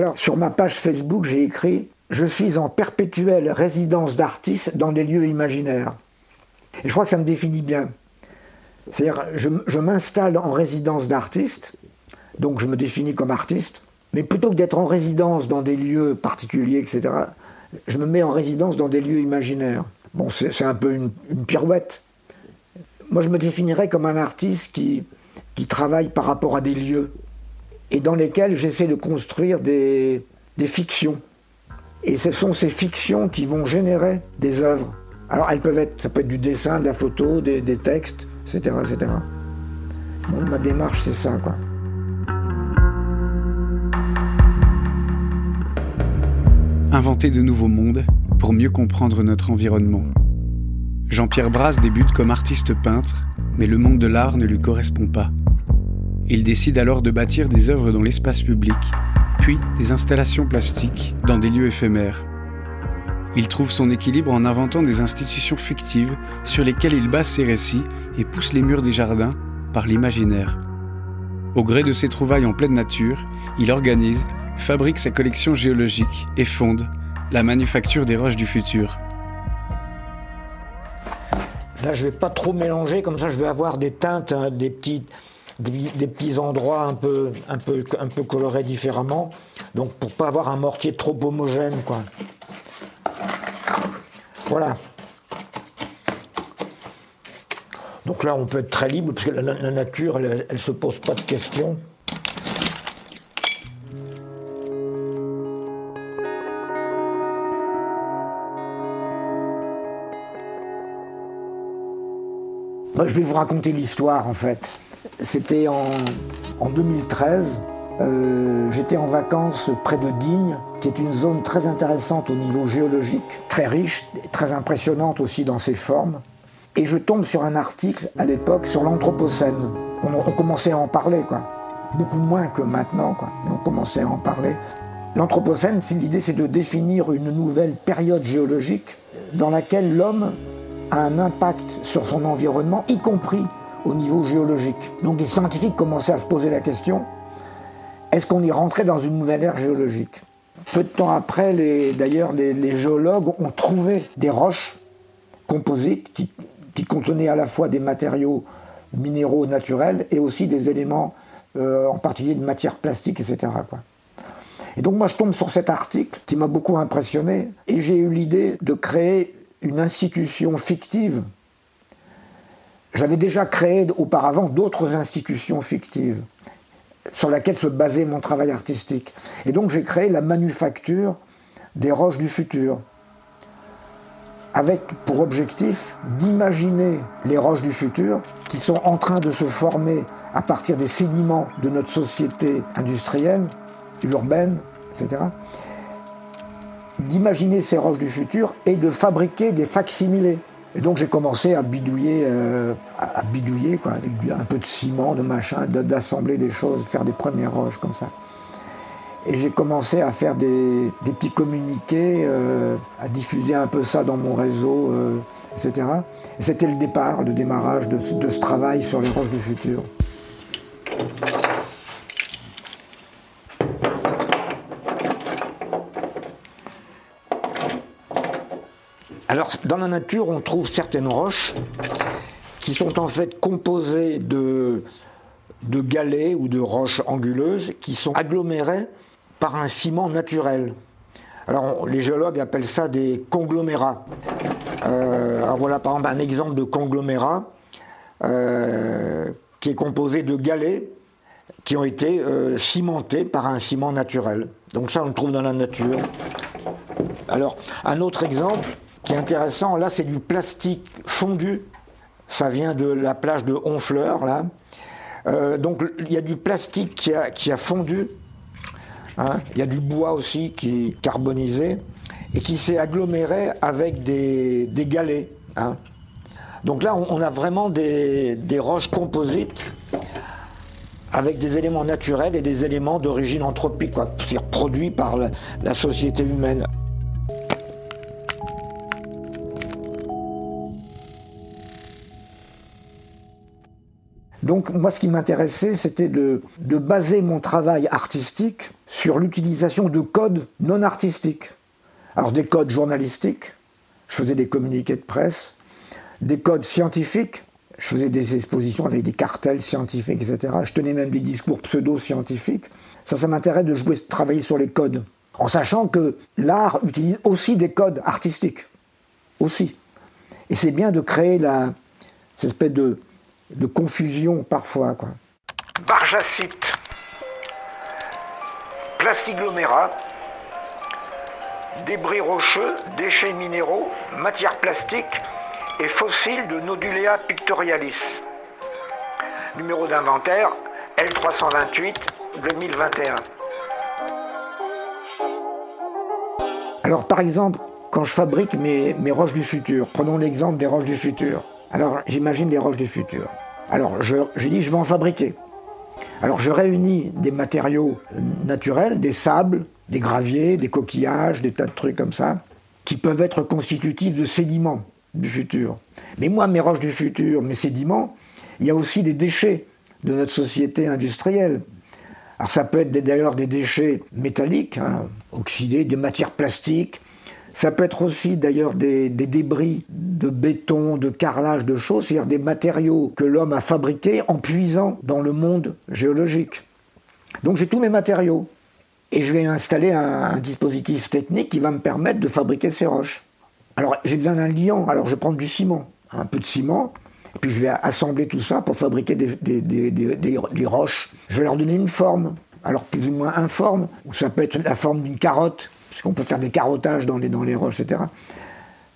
Alors, sur ma page Facebook, j'ai écrit Je suis en perpétuelle résidence d'artiste dans des lieux imaginaires. Et je crois que ça me définit bien. C'est-à-dire, je, m'installe en résidence d'artiste, donc je me définis comme artiste, mais plutôt que d'être en résidence dans des lieux particuliers, etc., je me mets en résidence dans des lieux imaginaires. Bon, c'est un peu une, pirouette. Moi, je me définirais comme un artiste qui travaille par rapport à des lieux et dans lesquels j'essaie de construire des, des fictions. Et ce sont ces fictions qui vont générer des œuvres. Alors, elles peuvent être, ça peut être du dessin, de la photo, des, des textes, etc., etc. Bon, ma démarche, c'est ça, quoi. inventer de nouveaux mondes pour mieux comprendre notre environnement. Jean-Pierre Brasse débute comme artiste peintre, mais le monde de l'art ne lui correspond pas. Il décide alors de bâtir des œuvres dans l'espace public, puis des installations plastiques dans des lieux éphémères. Il trouve son équilibre en inventant des institutions fictives sur lesquelles il base ses récits et pousse les murs des jardins par l'imaginaire. Au gré de ses trouvailles en pleine nature, il organise fabrique sa collection géologique et fonde la manufacture des roches du futur. Là, je vais pas trop mélanger, comme ça je vais avoir des teintes, hein, des, petits, des, petits endroits un peu, un, peu, un peu colorés différemment. Donc pour pas avoir un mortier trop homogène, quoi. Voilà. Donc là, on peut être très libre, parce que la, nature, elle, ne se pose pas de questions. je vais vous raconter l'histoire en fait. C'était en, 2013. Euh, j'étais en vacances près de Digne, qui est une zone très intéressante au niveau géologique, très riche, très impressionnante aussi dans ses formes. Et je tombe sur un article à l'époque sur l'Anthropocène. On, commençait à en parler, quoi. Beaucoup moins que maintenant, quoi. Mais on commençait à en parler. L'Anthropocène, l'idée, c'est de définir une nouvelle période géologique dans laquelle l'homme un impact sur son environnement, y compris au niveau géologique. Donc les scientifiques commençaient à se poser la question, est-ce qu'on y rentrait dans une nouvelle ère géologique? Peu de temps après, d'ailleurs, les, géologues ont trouvé des roches composites qui, contenaient à la fois des matériaux minéraux naturels et aussi des éléments, euh, en particulier de matière plastique, etc. Et donc moi je tombe sur cet article qui m'a beaucoup impressionné et j'ai eu l'idée de créer une institution fictive. J'avais déjà créé auparavant d'autres institutions fictives sur lesquelles se basait mon travail artistique. Et donc j'ai créé la manufacture des roches du futur, avec pour objectif d'imaginer les roches du futur qui sont en train de se former à partir des sédiments de notre société industrielle, urbaine, etc d'imaginer ces roches du futur et de fabriquer des facsimilés. Et donc j'ai commencé à bidouiller, euh, à bidouiller avec un peu de ciment, de machin, d'assembler des choses, faire des premières roches comme ça. Et j'ai commencé à faire des, petits communiqués, euh, à diffuser un peu ça dans mon réseau, euh, etc. Et c'était le départ, le démarrage de ce travail sur les roches du futur. Alors, dans la nature, on trouve certaines roches qui sont en fait composées de, de galets ou de roches anguleuses qui sont agglomérées par un ciment naturel. Alors, les géologues appellent ça des conglomérats. Euh, alors voilà par exemple un exemple de conglomérat euh, qui est composé de galets qui ont été euh, cimentés par un ciment naturel. Donc ça, on le trouve dans la nature. Alors, un autre exemple, intéressant, là, c'est du plastique fondu. Ça vient de la plage de Honfleur, là. Euh, donc, il y a du plastique qui a, qui a fondu. Hein. Il y a du bois aussi qui est carbonisé et qui s'est aggloméré avec des, des galets. Hein. Donc là, on, a vraiment des, des roches composites avec des éléments naturels et des éléments d'origine anthropique, c'est-à-dire produits par la société humaine. Donc moi, ce qui m'intéressait, c'était de, de baser mon travail artistique sur l'utilisation de codes non artistiques. Alors des codes journalistiques, je faisais des communiqués de presse, des codes scientifiques, je faisais des expositions avec des cartels scientifiques, etc. Je tenais même des discours pseudo-scientifiques. Ça, ça m'intéresse de jouer, de travailler sur les codes, en sachant que l'art utilise aussi des codes artistiques, aussi. Et c'est bien de créer la, cette espèce de, de confusion parfois. Quoi. Barjacite, plastiglomérat, débris rocheux, déchets minéraux, matières plastiques et fossiles de Nodulea pictorialis. Numéro d'inventaire L328 2021. Alors par exemple, quand je fabrique mes, mes roches du futur, prenons l'exemple des roches du futur. Alors j'imagine des roches du futur. Alors je, dis je vais en fabriquer. Alors je réunis des matériaux naturels, des sables, des graviers, des coquillages, des tas de trucs comme ça, qui peuvent être constitutifs de sédiments du futur. Mais moi, mes roches du futur, mes sédiments, il y a aussi des déchets de notre société industrielle. Alors ça peut être d'ailleurs des déchets métalliques, hein, oxydés, de matières plastiques. Ça peut être aussi d'ailleurs des, débris de béton, de carrelage, de choses, c'est-à-dire des matériaux que l'homme a fabriqués en puisant dans le monde géologique. Donc j'ai tous mes matériaux et je vais installer un, dispositif technique qui va me permettre de fabriquer ces roches. Alors j'ai besoin d'un liant, alors je prends du ciment, un peu de ciment, et puis je vais assembler tout ça pour fabriquer des, des, roches. Je vais leur donner une forme, alors plus ou moins informe, ou ça peut être la forme d'une carotte, puisqu'on peut faire des carottages dans les, dans roches, etc.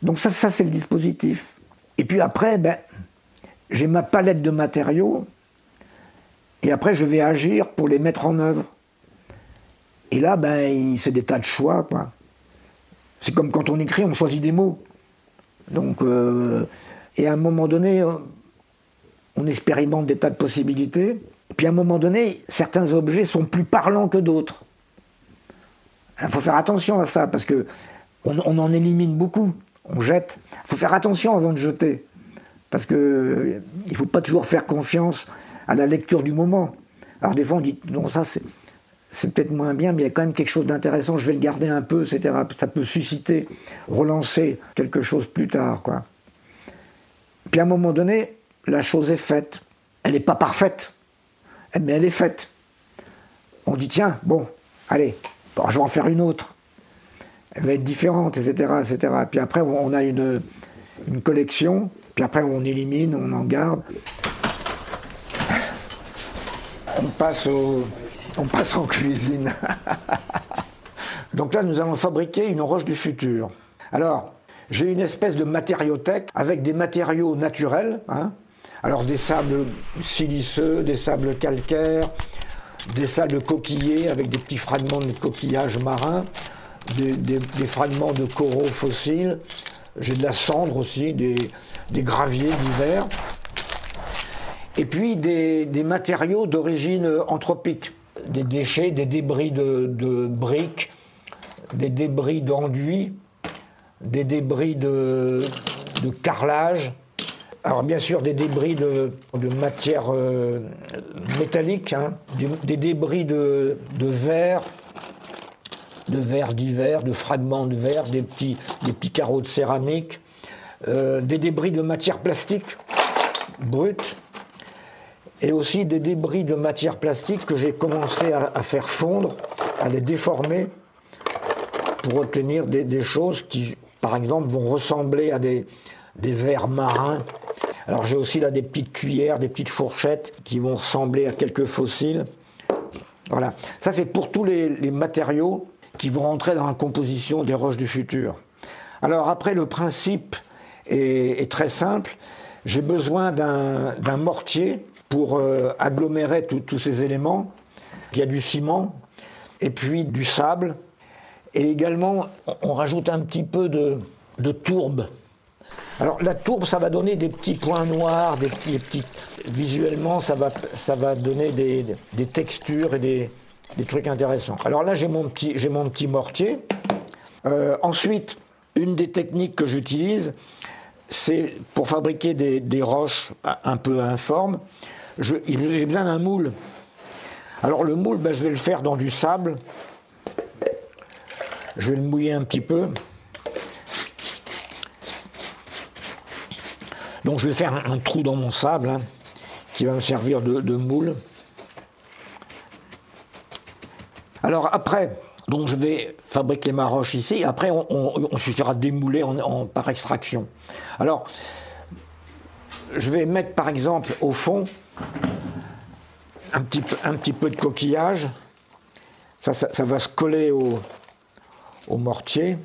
Donc ça, c'est le dispositif. Et puis après, ben, j'ai ma palette de matériaux, et après je vais agir pour les mettre en œuvre. Et là, ben, c'est des tas de choix. C'est comme quand on écrit, on choisit des mots. Donc, euh, et à un moment donné, on expérimente des tas de possibilités. Puis à un moment donné, certains objets sont plus parlants que d'autres. Il faut faire attention à ça parce que on, en élimine beaucoup. On jette. Il faut faire attention avant de jeter parce que il ne faut pas toujours faire confiance à la lecture du moment. Alors des fois on dit non ça c'est c'est peut-être moins bien, mais il y a quand même quelque chose d'intéressant, je vais le garder un peu, etc. Ça peut susciter, relancer quelque chose plus tard, quoi. Puis à un moment donné, la chose est faite. Elle n'est pas parfaite, mais elle est faite. On dit, tiens, bon, allez, bon, je vais en faire une autre. Elle va être différente, etc. Puis après, on a une, collection, puis après, on élimine, on en garde. On passe au, on passe en cuisine. Donc là, nous allons fabriquer une roche du futur. Alors, j'ai une espèce de matériothèque avec des matériaux naturels. Hein. Alors, des sables siliceux, des sables calcaires, des sables coquillés avec des petits fragments de coquillages marins, des, fragments de coraux fossiles. J'ai de la cendre aussi, des, graviers divers. Et puis des, matériaux d'origine anthropique des déchets, des débris de, de briques, des débris d'enduit, des débris de, de, carrelage. Alors bien sûr des débris de, matière euh, métallique, hein, des, débris de, verre, de verre divers, de fragments de verre, des petits, des carreaux de céramique, euh, des débris de matière plastique brute, et aussi des débris de matière plastique que j'ai commencé à, faire fondre, à les déformer pour obtenir des, choses qui, par exemple, vont ressembler à des verres marins. Alors j'ai aussi là des petites cuillères, des petites fourchettes qui vont ressembler à quelques fossiles. Voilà, ça c'est pour tous les, matériaux qui vont rentrer dans la composition des roches du futur. Alors après, le principe est, très simple. J'ai besoin d'un mortier pour euh, agglomérer tous ces éléments. Il y a du ciment et puis du sable. Et également, on rajoute un petit peu de tourbe. Alors la tourbe, ça va donner des petits points noirs, visuellement, ça va, donner des, textures et des, trucs intéressants. Alors là, j'ai mon petit, mortier. Euh, ensuite, une des techniques que j'utilise, c'est pour fabriquer des, des, roches un peu informes, j'ai besoin d'un moule. Alors le moule, ben, je vais le faire dans du sable. Je vais le mouiller un petit peu. Donc je vais faire un, trou dans mon sable hein, qui va me servir de, moule. Alors après, donc je vais fabriquer ma roche ici. Après, on, suffira de démouler en, par extraction. Alors, je vais mettre par exemple au fond un petit peu, de coquillage. Ça, ça, va se coller au mortier.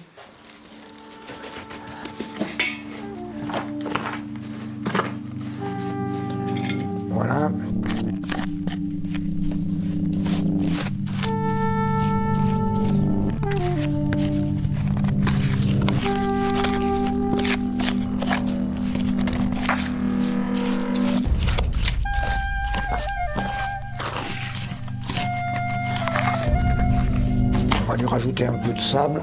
Un peu de sable.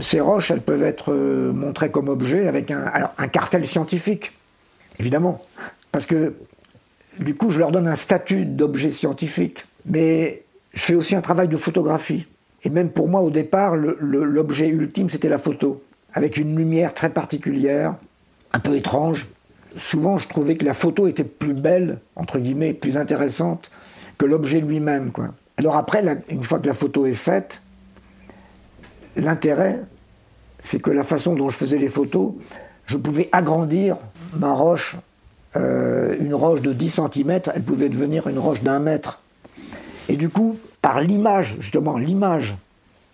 Ces roches, elles peuvent être euh, montrées comme objets avec un, un cartel scientifique, évidemment. Parce que du coup, je leur donne un statut d'objet scientifique. Mais je fais aussi un travail de photographie. Et même pour moi, au départ, l'objet ultime, c'était la photo, avec une lumière très particulière, un peu étrange. Souvent, je trouvais que la photo était plus belle, entre guillemets, plus intéressante que l'objet lui-même. Quoi. Alors après, une fois que la photo est faite, l'intérêt, c'est que la façon dont je faisais les photos, je pouvais agrandir ma roche. Euh, une roche de 10 cm, elle pouvait devenir une roche d'un mètre. Et du coup, par l'image, justement, l'image,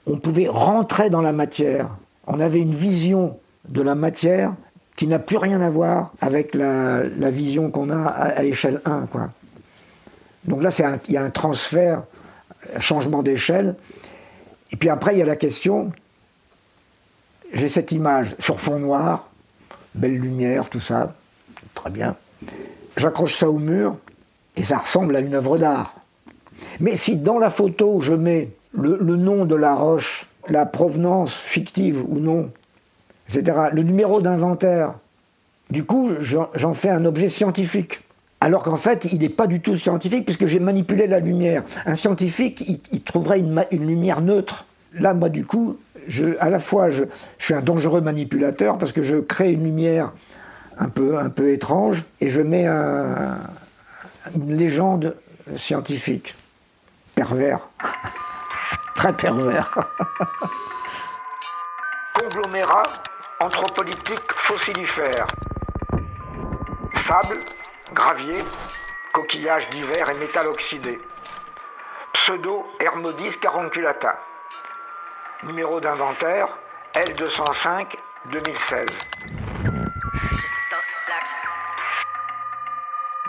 on pouvait rentrer dans la matière. On avait une vision de la matière qui n'a plus rien à voir avec la, vision qu'on a à, échelle 1. Quoi. Donc là, il y a un transfert, un changement d'échelle. Et puis après, il y a la question, j'ai cette image sur fond noir, belle lumière, tout ça, très bien. J'accroche ça au mur et ça ressemble à une œuvre d'art. Mais si dans la photo, je mets le nom de la roche, la provenance fictive ou non le numéro d'inventaire. Du coup, j'en fais un objet scientifique. Alors qu'en fait, il n'est pas du tout scientifique puisque j'ai manipulé la lumière. Un scientifique, il, trouverait une, lumière neutre. Là, moi, du coup, à la fois, je, suis un dangereux manipulateur parce que je crée une lumière un peu, étrange et je mets une légende scientifique. Pervers. Très pervers. Anthropolytique fossilifère. Sable, gravier, coquillages divers et métal oxydé. Pseudo Hermodis caronculata. Numéro d'inventaire L205 2016.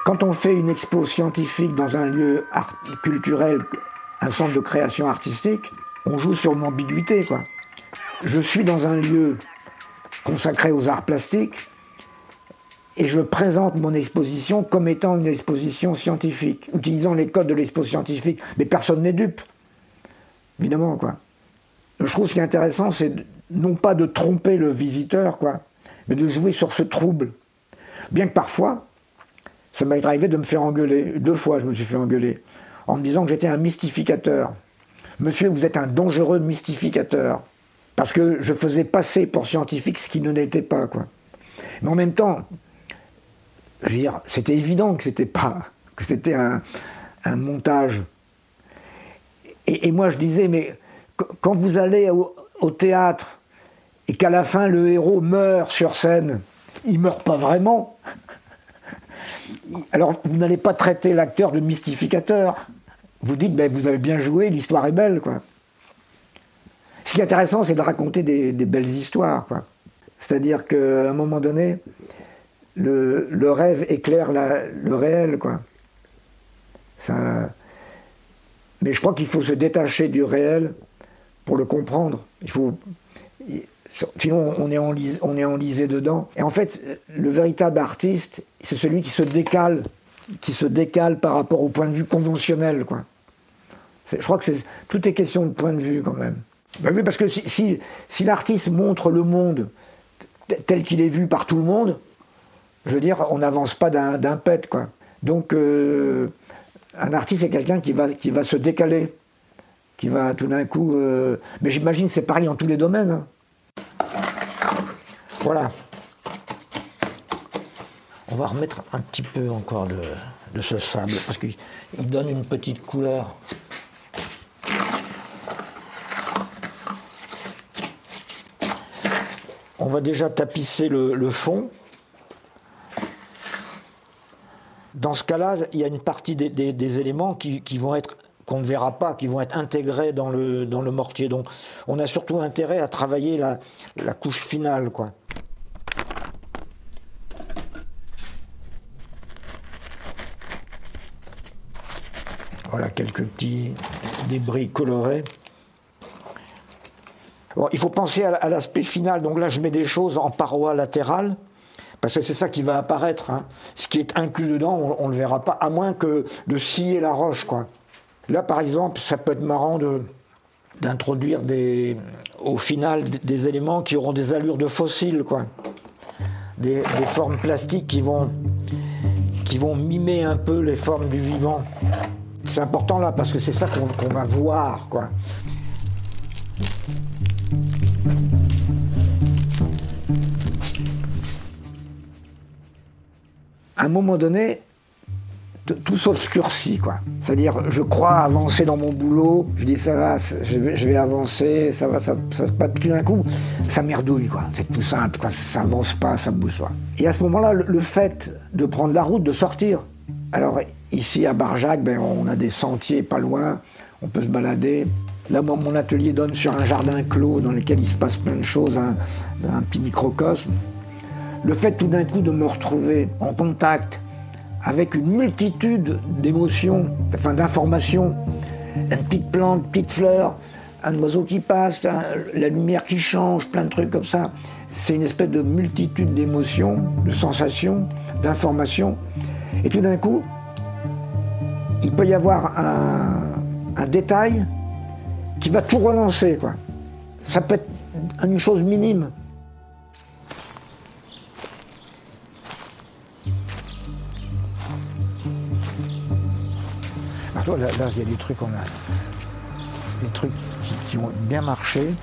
Quand on fait une expo scientifique dans un lieu culturel, un centre de création artistique, on joue sur l'ambiguïté. Je suis dans un lieu consacré aux arts plastiques, et je présente mon exposition comme étant une exposition scientifique, utilisant les codes de l'exposition scientifique. Mais personne n'est dupe, évidemment, quoi. Je trouve ce qui est intéressant, c'est non pas de tromper le visiteur, quoi, mais de jouer sur ce trouble. Bien que parfois, ça m'est arrivé de me faire engueuler. Deux fois, je me suis fait engueuler, en me disant que j'étais un mystificateur. Monsieur, vous êtes un dangereux mystificateur. Parce que je faisais passer pour scientifique ce qui ne l'était pas, quoi. Mais en même temps, je veux dire, c'était évident que c'était pas, que c'était un, montage. Et, moi, je disais, mais quand vous allez au, théâtre et qu'à la fin le héros meurt sur scène, il meurt pas vraiment. Alors, vous n'allez pas traiter l'acteur de mystificateur. Vous dites, ben, vous avez bien joué, l'histoire est belle, quoi. Ce qui est intéressant, c'est de raconter des, belles histoires. C'est-à-dire qu'à un moment donné, le, rêve éclaire le réel. Quoi. Mais je crois qu'il faut se détacher du réel pour le comprendre. Sinon, on est, enlisé, dedans. Et en fait, le véritable artiste, c'est celui qui se décale, qui se décale par rapport au point de vue conventionnel. Quoi. Je crois que tout est question de point de vue quand même. Ben oui, parce que si, si, l'artiste montre le monde tel qu'il est vu par tout le monde, je veux dire, on n'avance pas d'un pet, quoi. Donc, euh, un artiste, c'est quelqu'un qui va, qui va se décaler, qui va tout d'un coup. Euh, mais j'imagine c'est pareil en tous les domaines. Hein. Voilà. On va remettre un petit peu encore de, de ce sable parce qu'il donne une petite couleur. Va déjà tapisser le, fond. Dans ce cas-là, il y a une partie des, éléments qui, vont être qu'on ne verra pas, qui vont être intégrés dans le, dans le mortier. Donc on a surtout intérêt à travailler la, la couche finale. Quoi. Voilà quelques petits débris colorés. Il faut penser à, l'aspect final. Donc là, je mets des choses en parois latérales. Parce que c'est ça qui va apparaître. Hein. Ce qui est inclus dedans, on ne le verra pas, à moins que de scier la roche. Quoi. Là, par exemple, ça peut être marrant d'introduire au final des éléments qui auront des allures de fossiles, quoi. Des, formes plastiques qui vont, qui vont mimer un peu les formes du vivant. C'est important là parce que c'est ça qu'on va voir, quoi. À un moment donné, tout s'obscurcit, quoi. C'est-à-dire, je crois avancer dans mon boulot, je dis ça va, je vais, avancer, ça va, ça, ça se passe tout d'un coup, ça merdouille, quoi. C'est tout simple. Ça avance pas, ça bouge pas. Et à ce moment-là, le, le fait de prendre la route, de sortir, alors Ici à Barjac, ben, on a des sentiers pas loin, on peut se balader. Là, mon atelier donne sur un jardin clos dans lequel il se passe plein de choses, un, un petit microcosme. Le fait tout d'un coup de me retrouver en contact avec une multitude d'émotions, enfin d'informations, une petite plante, une petite fleur, un oiseau qui passe, la lumière qui change, plein de trucs comme ça. C'est une espèce de multitude d'émotions, de sensations, d'informations. Et tout d'un coup, il peut y avoir un, détail qui va tout relancer. Quoi. Ça peut être une chose minime. Alors là, il y a des trucs, on a des trucs qui, ont bien marché.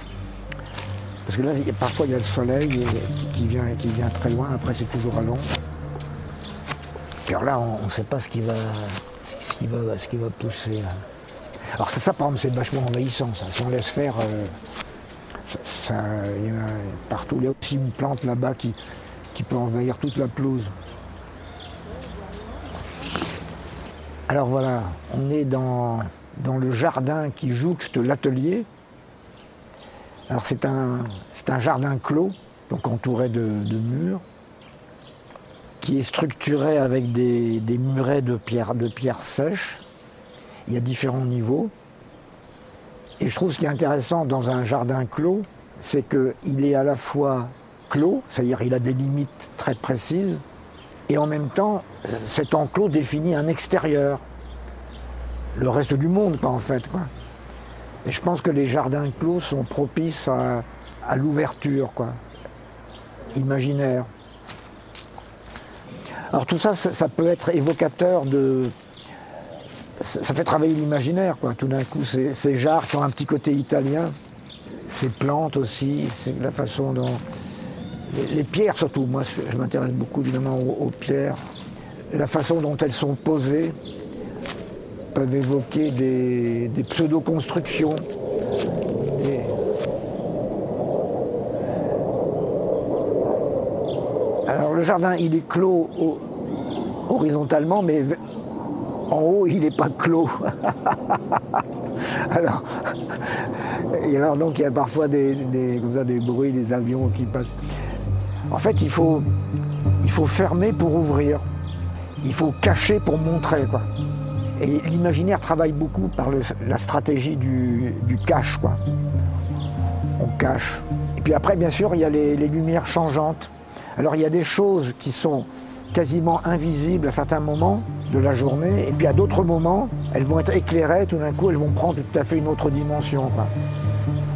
Parce que là, parfois, il y a le soleil qui, vient, qui vient très loin, après, c'est toujours à l'ombre. Alors là, on ne sait pas ce qui va, qui va, ce qui va pousser. Alors ça, ça, par exemple, c'est vachement envahissant. Ça. Si on laisse faire, euh, il y a partout. Il y a aussi une plante là-bas qui, qui peut envahir toute la pelouse. Alors voilà, on est dans, le jardin qui jouxte l'atelier. Alors c'est un, jardin clos, donc entouré de, murs qui est structuré avec des, murets de pierre, de pierre sèche. Il y a différents niveaux. Et je trouve ce qui est intéressant dans un jardin clos, c'est qu'il est à la fois clos, c'est-à-dire il a des limites très précises, et en même temps, cet enclos définit un extérieur. Le reste du monde, pas en fait. Et je pense que les jardins clos sont propices à, à l'ouverture, quoi, imaginaire. Alors tout ça, ça, peut être évocateur de... Ça, fait travailler l'imaginaire, quoi. Tout d'un coup, ces, ces jarres qui ont un petit côté italien, ces plantes aussi, c'est la façon dont... Les, pierres surtout, moi je, m'intéresse beaucoup évidemment aux, pierres. La façon dont elles sont posées peuvent évoquer des, pseudo-constructions. le jardin, il est clos horizontalement, mais en haut, il n'est pas clos. alors, et alors, donc, il y a parfois des, des, des bruits, des avions qui passent. En fait, il faut, il faut fermer pour ouvrir. Il faut cacher pour montrer. Quoi. Et l'imaginaire travaille beaucoup par la stratégie du, cache. Quoi. On cache. Et puis après, bien sûr, il y a les lumières changeantes. Alors il y a des choses qui sont quasiment invisibles à certains moments, de la journée. Et puis à d'autres moments, elles vont être éclairées, tout d'un coup, elles vont prendre tout à fait une autre dimension.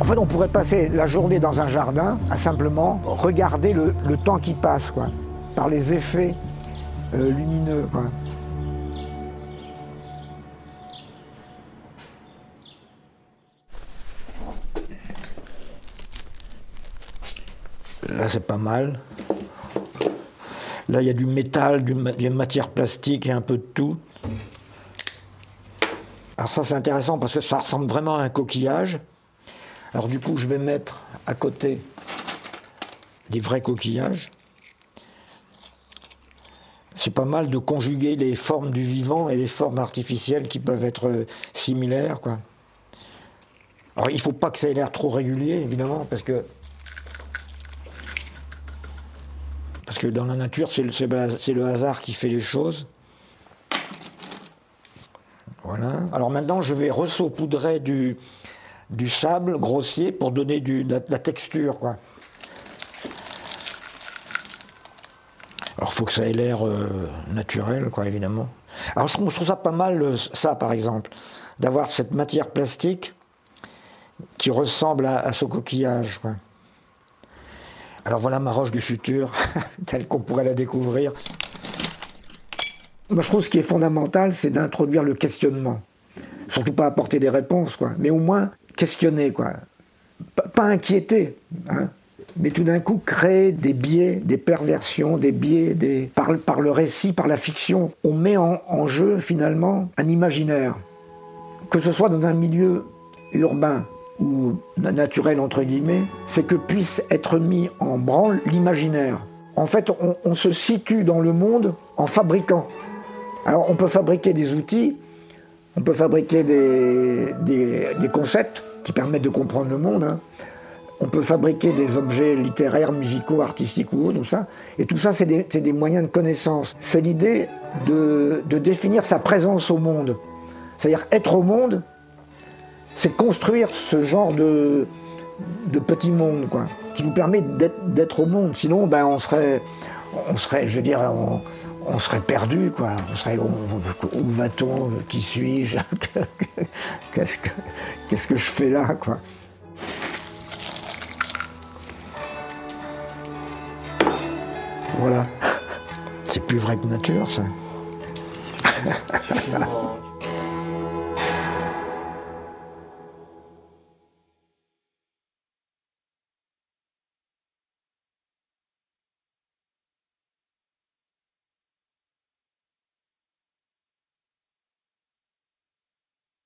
En fait, on pourrait passer la journée dans un jardin à simplement regarder le, temps qui passe, quoi, par les effets euh, lumineux. Là, c'est pas mal. Là, il y a du métal, du, des matières plastiques et un peu de tout. Alors ça, c'est intéressant parce que ça ressemble vraiment à un coquillage. Alors du coup, je vais mettre à côté des vrais coquillages. C'est pas mal de conjuguer les formes du vivant et les formes artificielles qui peuvent être similaires. Quoi. Alors il ne faut pas que ça ait l'air trop régulier, évidemment, parce que Parce que dans la nature, c'est le, hasard qui fait les choses. Voilà. Alors maintenant, je vais ressaupoudrer du, sable grossier pour donner de, la, texture. Alors il faut que ça ait l'air euh, naturel, quoi, évidemment. Alors je trouve, ça pas mal, euh, ça par exemple, d'avoir cette matière plastique qui ressemble à, ce coquillage. Alors voilà ma roche du futur, telle qu'on pourrait la découvrir. Moi, je trouve ce qui est fondamental, c'est d'introduire le questionnement. Surtout pas apporter des réponses, quoi, mais au moins questionner, quoi. pas inquiéter, hein, mais tout d'un coup créer des biais, des perversions, des biais, des... Par, le récit, par la fiction. On met en jeu finalement un imaginaire. Que ce soit dans un milieu urbain, naturel entre guillemets, c'est que puisse être mis en branle l'imaginaire. En fait, on, se situe dans le monde en fabriquant. Alors on peut fabriquer des outils, on peut fabriquer des, concepts qui permettent de comprendre le monde. Hein. On peut fabriquer des objets littéraires, musicaux, artistiques ou autres, tout ça. Et tout ça, c'est des, des, moyens de connaissance. C'est l'idée de, de définir sa présence au monde. C'est-à-dire être au monde, c'est construire ce genre de, de petit monde, quoi, qui nous permet d'être au monde. Sinon, ben, on serait, on serait, je veux on, serait perdu. On serait, où, va-t-on? Qui suis-je? Qu'est-ce que, que je fais là, quoi? Voilà. C'est plus vrai que nature, ça.